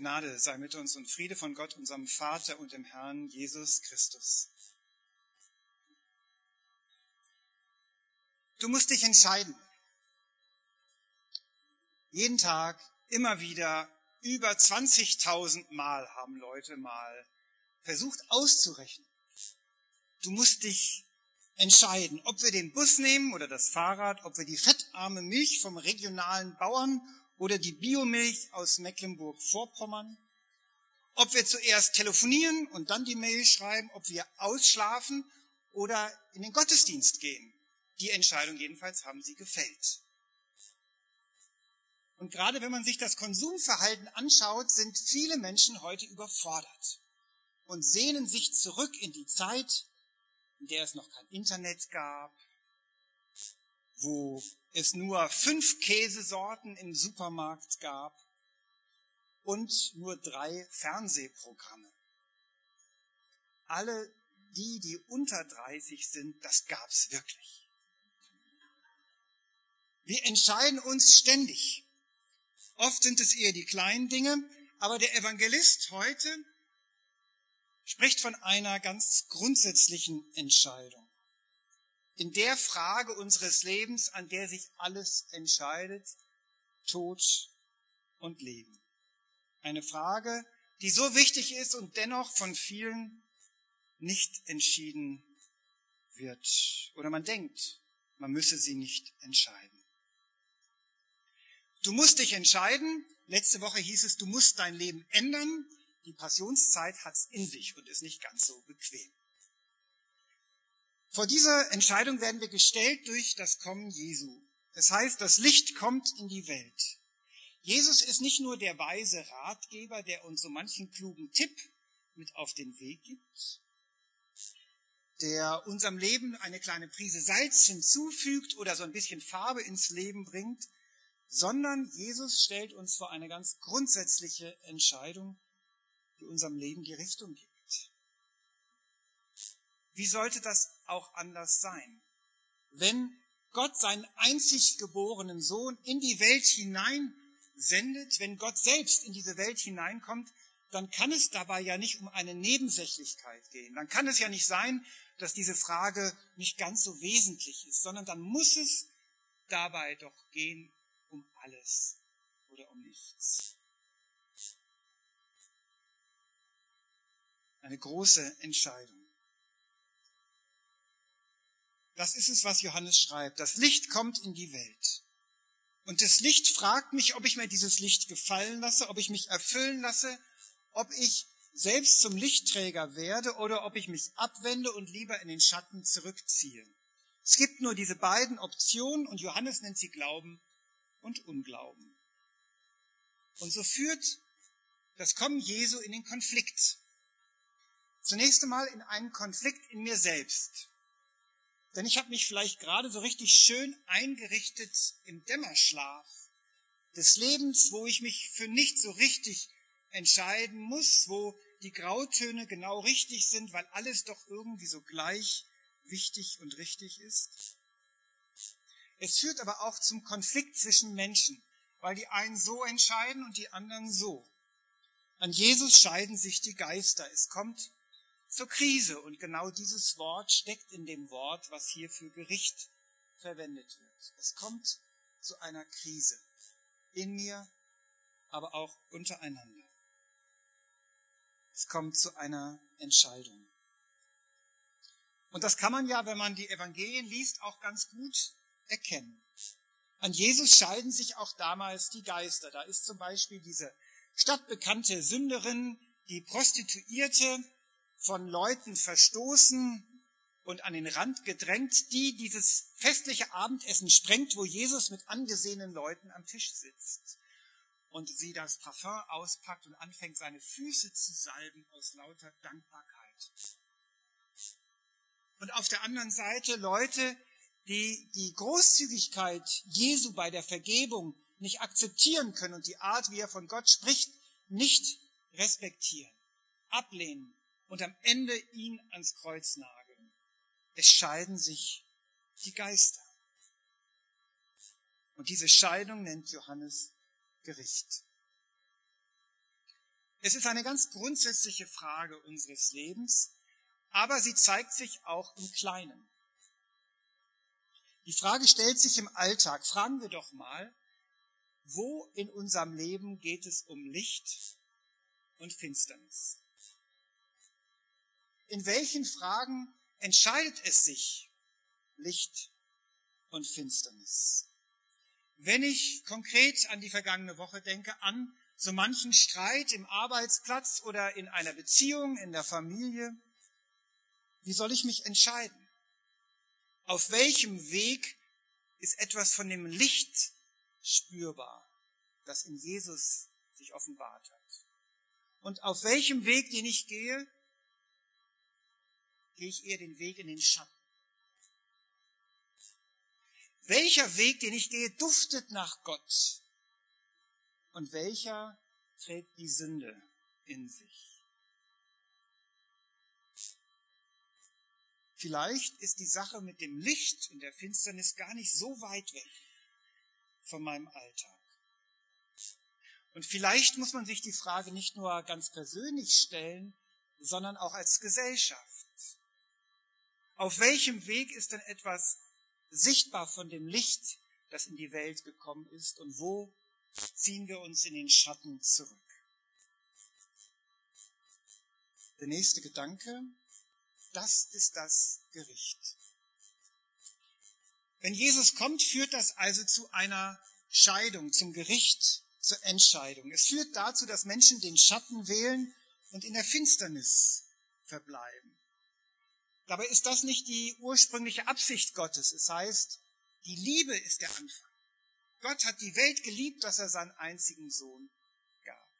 Gnade sei mit uns und Friede von Gott, unserem Vater und dem Herrn Jesus Christus. Du musst dich entscheiden. Jeden Tag, immer wieder, über 20.000 Mal haben Leute mal versucht auszurechnen. Du musst dich entscheiden, ob wir den Bus nehmen oder das Fahrrad, ob wir die fettarme Milch vom regionalen Bauern oder die Biomilch aus Mecklenburg-Vorpommern, ob wir zuerst telefonieren und dann die Mail schreiben, ob wir ausschlafen oder in den Gottesdienst gehen. Die Entscheidung jedenfalls haben sie gefällt. Und gerade wenn man sich das Konsumverhalten anschaut, sind viele Menschen heute überfordert und sehnen sich zurück in die Zeit, in der es noch kein Internet gab, wo es nur fünf Käsesorten im Supermarkt gab und nur drei Fernsehprogramme. Alle die, die unter 30 sind, das gab's wirklich. Wir entscheiden uns ständig. Oft sind es eher die kleinen Dinge, aber der Evangelist heute spricht von einer ganz grundsätzlichen Entscheidung in der Frage unseres Lebens, an der sich alles entscheidet, Tod und Leben. Eine Frage, die so wichtig ist und dennoch von vielen nicht entschieden wird. Oder man denkt, man müsse sie nicht entscheiden. Du musst dich entscheiden. Letzte Woche hieß es, du musst dein Leben ändern. Die Passionszeit hat's in sich und ist nicht ganz so bequem. Vor dieser Entscheidung werden wir gestellt durch das Kommen Jesu. Das heißt, das Licht kommt in die Welt. Jesus ist nicht nur der weise Ratgeber, der uns so manchen klugen Tipp mit auf den Weg gibt, der unserem Leben eine kleine Prise Salz hinzufügt oder so ein bisschen Farbe ins Leben bringt, sondern Jesus stellt uns vor eine ganz grundsätzliche Entscheidung, die unserem Leben die Richtung gibt. Wie sollte das auch anders sein? Wenn Gott seinen einzig geborenen Sohn in die Welt hinein sendet, wenn Gott selbst in diese Welt hineinkommt, dann kann es dabei ja nicht um eine Nebensächlichkeit gehen. Dann kann es ja nicht sein, dass diese Frage nicht ganz so wesentlich ist, sondern dann muss es dabei doch gehen um alles oder um nichts. Eine große Entscheidung. Das ist es, was Johannes schreibt. Das Licht kommt in die Welt. Und das Licht fragt mich, ob ich mir dieses Licht gefallen lasse, ob ich mich erfüllen lasse, ob ich selbst zum Lichtträger werde oder ob ich mich abwende und lieber in den Schatten zurückziehe. Es gibt nur diese beiden Optionen und Johannes nennt sie Glauben und Unglauben. Und so führt das Kommen Jesu in den Konflikt. Zunächst einmal in einen Konflikt in mir selbst. Denn ich habe mich vielleicht gerade so richtig schön eingerichtet im Dämmerschlaf des Lebens, wo ich mich für nicht so richtig entscheiden muss, wo die Grautöne genau richtig sind, weil alles doch irgendwie so gleich wichtig und richtig ist. Es führt aber auch zum Konflikt zwischen Menschen, weil die einen so entscheiden und die anderen so. An Jesus scheiden sich die Geister. Es kommt zur Krise. Und genau dieses Wort steckt in dem Wort, was hier für Gericht verwendet wird. Es kommt zu einer Krise. In mir, aber auch untereinander. Es kommt zu einer Entscheidung. Und das kann man ja, wenn man die Evangelien liest, auch ganz gut erkennen. An Jesus scheiden sich auch damals die Geister. Da ist zum Beispiel diese stadtbekannte Sünderin, die Prostituierte, von Leuten verstoßen und an den Rand gedrängt, die dieses festliche Abendessen sprengt, wo Jesus mit angesehenen Leuten am Tisch sitzt und sie das Parfum auspackt und anfängt, seine Füße zu salben aus lauter Dankbarkeit. Und auf der anderen Seite Leute, die die Großzügigkeit Jesu bei der Vergebung nicht akzeptieren können und die Art, wie er von Gott spricht, nicht respektieren, ablehnen und am Ende ihn ans Kreuz nageln. Es scheiden sich die Geister. Und diese Scheidung nennt Johannes Gericht. Es ist eine ganz grundsätzliche Frage unseres Lebens, aber sie zeigt sich auch im Kleinen. Die Frage stellt sich im Alltag. Fragen wir doch mal, wo in unserem Leben geht es um Licht und Finsternis? In welchen Fragen entscheidet es sich Licht und Finsternis? Wenn ich konkret an die vergangene Woche denke, an so manchen Streit im Arbeitsplatz oder in einer Beziehung, in der Familie, wie soll ich mich entscheiden? Auf welchem Weg ist etwas von dem Licht spürbar, das in Jesus sich offenbart hat? Und auf welchem Weg, den ich gehe, gehe ich eher den Weg in den Schatten? Welcher Weg, den ich gehe, duftet nach Gott? Und welcher trägt die Sünde in sich? Vielleicht ist die Sache mit dem Licht und der Finsternis gar nicht so weit weg von meinem Alltag. Und vielleicht muss man sich die Frage nicht nur ganz persönlich stellen, sondern auch als Gesellschaft. Auf welchem Weg ist denn etwas sichtbar von dem Licht, das in die Welt gekommen ist und wo ziehen wir uns in den Schatten zurück. Der nächste Gedanke, das ist das Gericht. Wenn Jesus kommt, führt das also zu einer Scheidung, zum Gericht, zur Entscheidung. Es führt dazu, dass Menschen den Schatten wählen und in der Finsternis verbleiben. Dabei ist das nicht die ursprüngliche Absicht Gottes. Es heißt, die Liebe ist der Anfang. Gott hat die Welt geliebt, dass er seinen einzigen Sohn gab.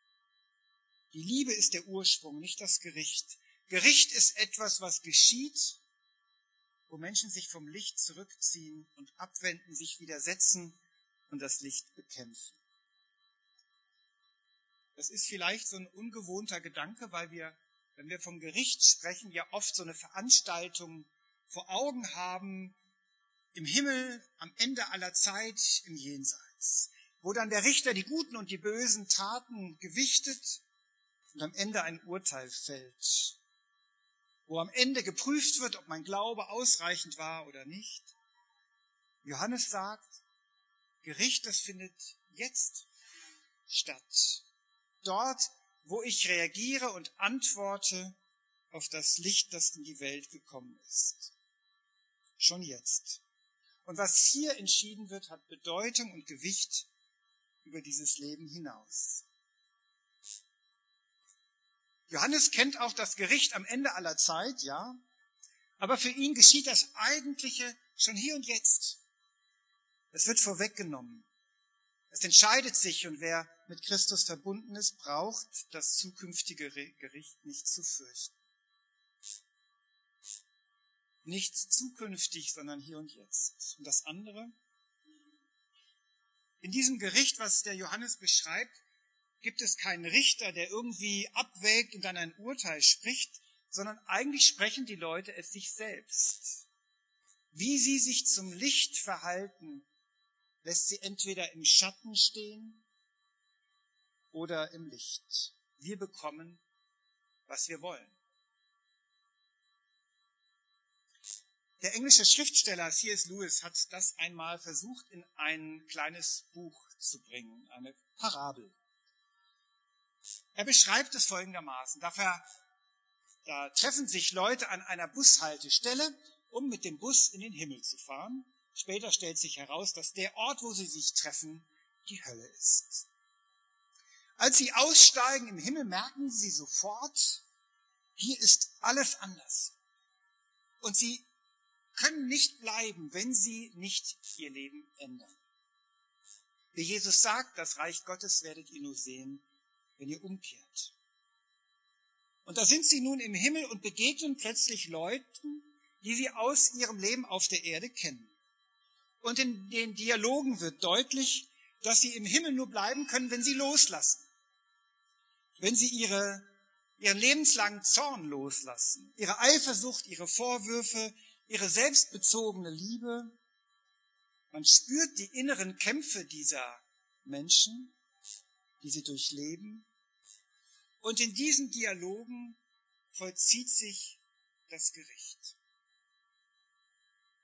Die Liebe ist der Ursprung, nicht das Gericht. Gericht ist etwas, was geschieht, wo Menschen sich vom Licht zurückziehen und abwenden, sich widersetzen und das Licht bekämpfen. Das ist vielleicht so ein ungewohnter Gedanke, weil wir wenn wir vom Gericht sprechen, ja oft so eine Veranstaltung vor Augen haben, im Himmel, am Ende aller Zeit, im Jenseits, wo dann der Richter die guten und die bösen Taten gewichtet und am Ende ein Urteil fällt, wo am Ende geprüft wird, ob mein Glaube ausreichend war oder nicht. Johannes sagt, Gericht, das findet jetzt statt. Dort, wo ich reagiere und antworte auf das Licht, das in die Welt gekommen ist. Schon jetzt. Und was hier entschieden wird, hat Bedeutung und Gewicht über dieses Leben hinaus. Johannes kennt auch das Gericht am Ende aller Zeit, ja, aber für ihn geschieht das Eigentliche schon hier und jetzt. Es wird vorweggenommen. Es entscheidet sich und wer mit Christus verbunden ist, braucht das zukünftige Gericht nicht zu fürchten. Nicht zukünftig, sondern hier und jetzt. Und das andere? In diesem Gericht, was der Johannes beschreibt, gibt es keinen Richter, der irgendwie abwägt und dann ein Urteil spricht, sondern eigentlich sprechen die Leute es sich selbst. Wie sie sich zum Licht verhalten, lässt sie entweder im Schatten stehen oder im Licht. Wir bekommen, was wir wollen. Der englische Schriftsteller C.S. Lewis hat das einmal versucht, in ein kleines Buch zu bringen, eine Parabel. Er beschreibt es folgendermaßen. Dafür, da treffen sich Leute an einer Bushaltestelle, um mit dem Bus in den Himmel zu fahren. Später stellt sich heraus, dass der Ort, wo sie sich treffen, die Hölle ist. Als sie aussteigen im Himmel, merken sie sofort, hier ist alles anders. Und sie können nicht bleiben, wenn sie nicht ihr Leben ändern. Wie Jesus sagt, das Reich Gottes werdet ihr nur sehen, wenn ihr umkehrt. Und da sind sie nun im Himmel und begegnen plötzlich Leuten, die sie aus ihrem Leben auf der Erde kennen. Und in den Dialogen wird deutlich, dass sie im Himmel nur bleiben können, wenn sie loslassen. Wenn sie ihre, ihren lebenslangen Zorn loslassen, ihre Eifersucht, ihre Vorwürfe, ihre selbstbezogene Liebe. Man spürt die inneren Kämpfe dieser Menschen, die sie durchleben. Und in diesen Dialogen vollzieht sich das Gericht.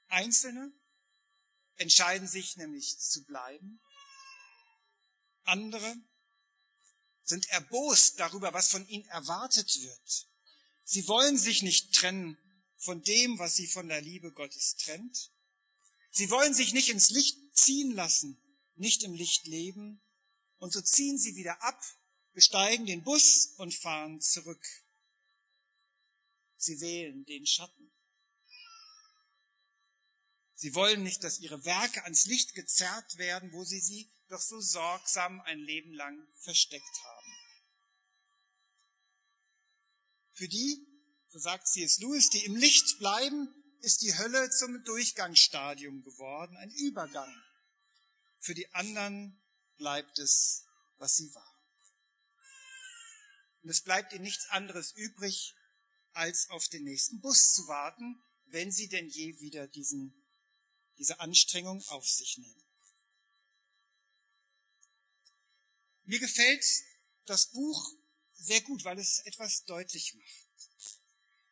Einzelne entscheiden sich nämlich zu bleiben. Andere sind erbost darüber, was von ihnen erwartet wird. Sie wollen sich nicht trennen von dem, was sie von der Liebe Gottes trennt. Sie wollen sich nicht ins Licht ziehen lassen, nicht im Licht leben. Und so ziehen sie wieder ab, besteigen den Bus und fahren zurück. Sie wählen den Schatten. Sie wollen nicht, dass ihre Werke ans Licht gezerrt werden, wo sie sie doch so sorgsam ein Leben lang versteckt haben. Für die, so sagt C.S. Lewis, die im Licht bleiben, ist die Hölle zum Durchgangsstadium geworden, ein Übergang. Für die anderen bleibt es, was sie war. Und es bleibt ihnen nichts anderes übrig, als auf den nächsten Bus zu warten, wenn sie denn je wieder diesen, diese Anstrengung auf sich nehmen. Mir gefällt das Buch sehr gut, weil es etwas deutlich macht.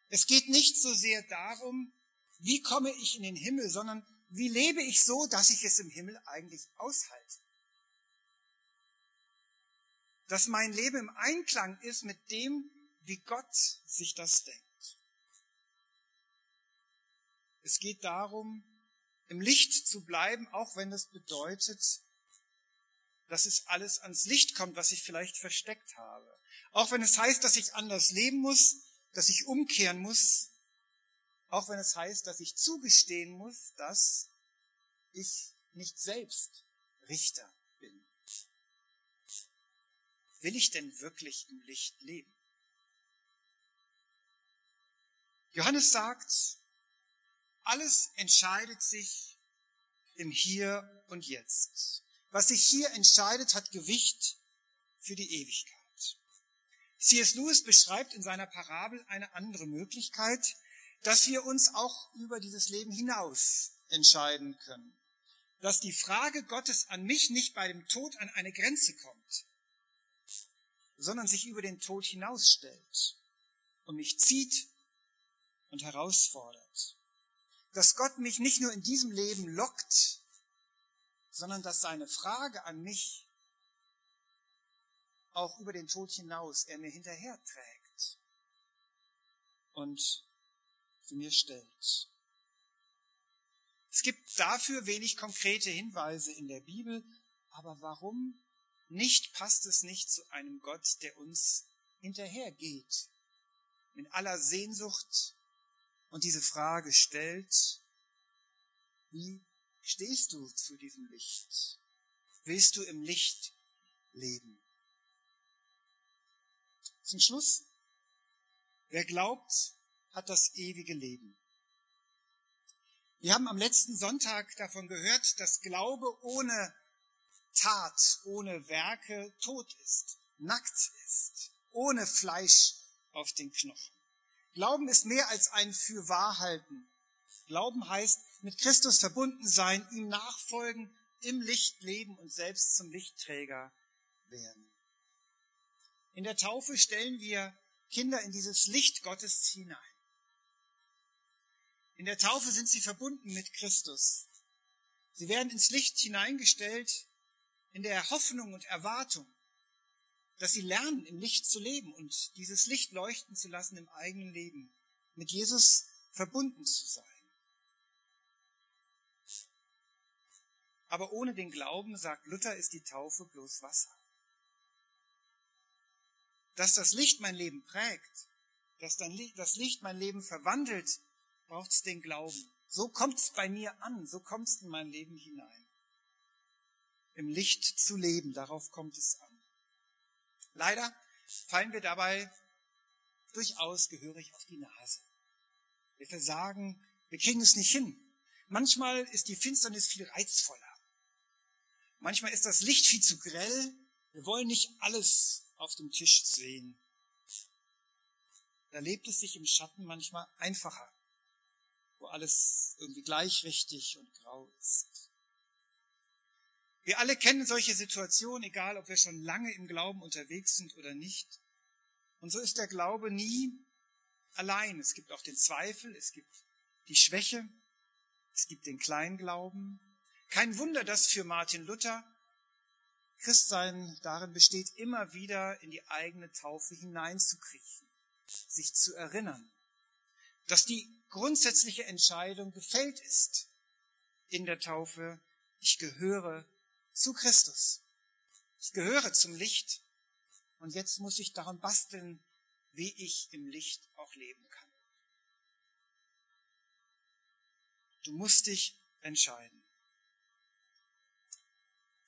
Es geht nicht so sehr darum, wie komme ich in den Himmel, sondern wie lebe ich so, dass ich es im Himmel eigentlich aushalte. Dass mein Leben im Einklang ist mit dem, wie Gott sich das denkt. Es geht darum, im Licht zu bleiben, auch wenn es bedeutet, dass es alles ans Licht kommt, was ich vielleicht versteckt habe. Auch wenn es heißt, dass ich anders leben muss, dass ich umkehren muss, auch wenn es heißt, dass ich zugestehen muss, dass ich nicht selbst Richter bin. Will ich denn wirklich im Licht leben? Johannes sagt, alles entscheidet sich im Hier und Jetzt. Was sich hier entscheidet, hat Gewicht für die Ewigkeit. C.S. Lewis beschreibt in seiner Parabel eine andere Möglichkeit, dass wir uns auch über dieses Leben hinaus entscheiden können. Dass die Frage Gottes an mich nicht bei dem Tod an eine Grenze kommt, sondern sich über den Tod hinausstellt und mich zieht und herausfordert. Dass Gott mich nicht nur in diesem Leben lockt, sondern dass seine Frage an mich auch über den Tod hinaus er mir hinterher trägt und zu mir stellt. Es gibt dafür wenig konkrete Hinweise in der Bibel, aber warum nicht passt es nicht zu einem Gott, der uns hinterhergeht, in aller Sehnsucht und diese Frage stellt, wie stehst du zu diesem Licht? Willst du im Licht leben? Zum Schluss, wer glaubt, hat das ewige Leben. Wir haben am letzten Sonntag davon gehört, dass Glaube ohne Tat, ohne Werke tot ist, nackt ist, ohne Fleisch auf den Knochen. Glauben ist mehr als ein Fürwahrhalten. Glauben heißt mit Christus verbunden sein, ihm nachfolgen, im Licht leben und selbst zum Lichtträger werden. In der Taufe stellen wir Kinder in dieses Licht Gottes hinein. In der Taufe sind sie verbunden mit Christus. Sie werden ins Licht hineingestellt in der Hoffnung und Erwartung, dass sie lernen, im Licht zu leben und dieses Licht leuchten zu lassen im eigenen Leben, mit Jesus verbunden zu sein. Aber ohne den Glauben, sagt Luther, ist die Taufe bloß Wasser. Dass das Licht mein Leben prägt, dass das Licht mein Leben verwandelt, braucht es den Glauben. So kommt es bei mir an, so kommt es in mein Leben hinein. Im Licht zu leben, darauf kommt es an. Leider fallen wir dabei durchaus gehörig auf die Nase. Wir versagen, wir kriegen es nicht hin. Manchmal ist die Finsternis viel reizvoller. Manchmal ist das Licht viel zu grell. Wir wollen nicht alles auf dem Tisch sehen. Da lebt es sich im Schatten manchmal einfacher, wo alles irgendwie gleichrichtig und grau ist. Wir alle kennen solche Situationen, egal ob wir schon lange im Glauben unterwegs sind oder nicht. Und so ist der Glaube nie allein. Es gibt auch den Zweifel, es gibt die Schwäche, es gibt den Kleinglauben. Kein Wunder, dass für Martin Luther Christsein darin besteht, immer wieder in die eigene Taufe hineinzukriechen, sich zu erinnern, dass die grundsätzliche Entscheidung gefällt ist in der Taufe, ich gehöre zu Christus. Ich gehöre zum Licht und jetzt muss ich daran basteln, wie ich im Licht auch leben kann. Du musst dich entscheiden.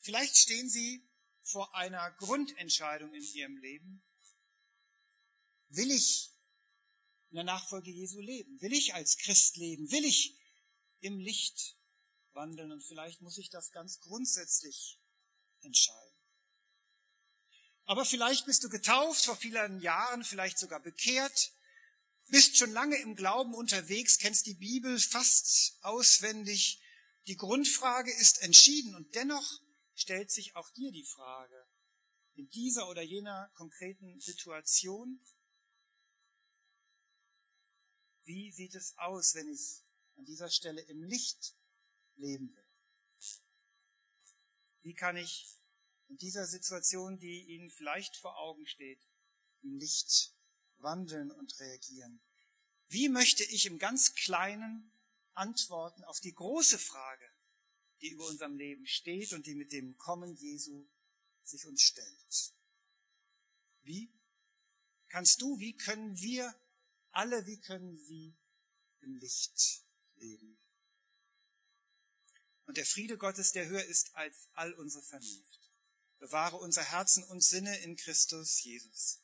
Vielleicht stehen Sie vor einer Grundentscheidung in Ihrem Leben. Will ich in der Nachfolge Jesu leben? Will ich als Christ leben? Will ich im Licht wandeln? Und vielleicht muss ich das ganz grundsätzlich entscheiden. Aber vielleicht bist du getauft vor vielen Jahren, vielleicht sogar bekehrt, bist schon lange im Glauben unterwegs, kennst die Bibel fast auswendig. Die Grundfrage ist entschieden und dennoch stellt sich auch dir die Frage, in dieser oder jener konkreten Situation, wie sieht es aus, wenn ich an dieser Stelle im Licht leben will? Wie kann ich in dieser Situation, die Ihnen vielleicht vor Augen steht, im Licht wandeln und reagieren? Wie möchte ich im ganz Kleinen antworten auf die große Frage, die über unserem Leben steht und die mit dem Kommen Jesu sich uns stellt? Wie kannst du, wie können wir alle, wie können sie im Licht leben? Und der Friede Gottes, der höher ist als all unsere Vernunft bewahre unser Herzen und Sinne in Christus Jesus.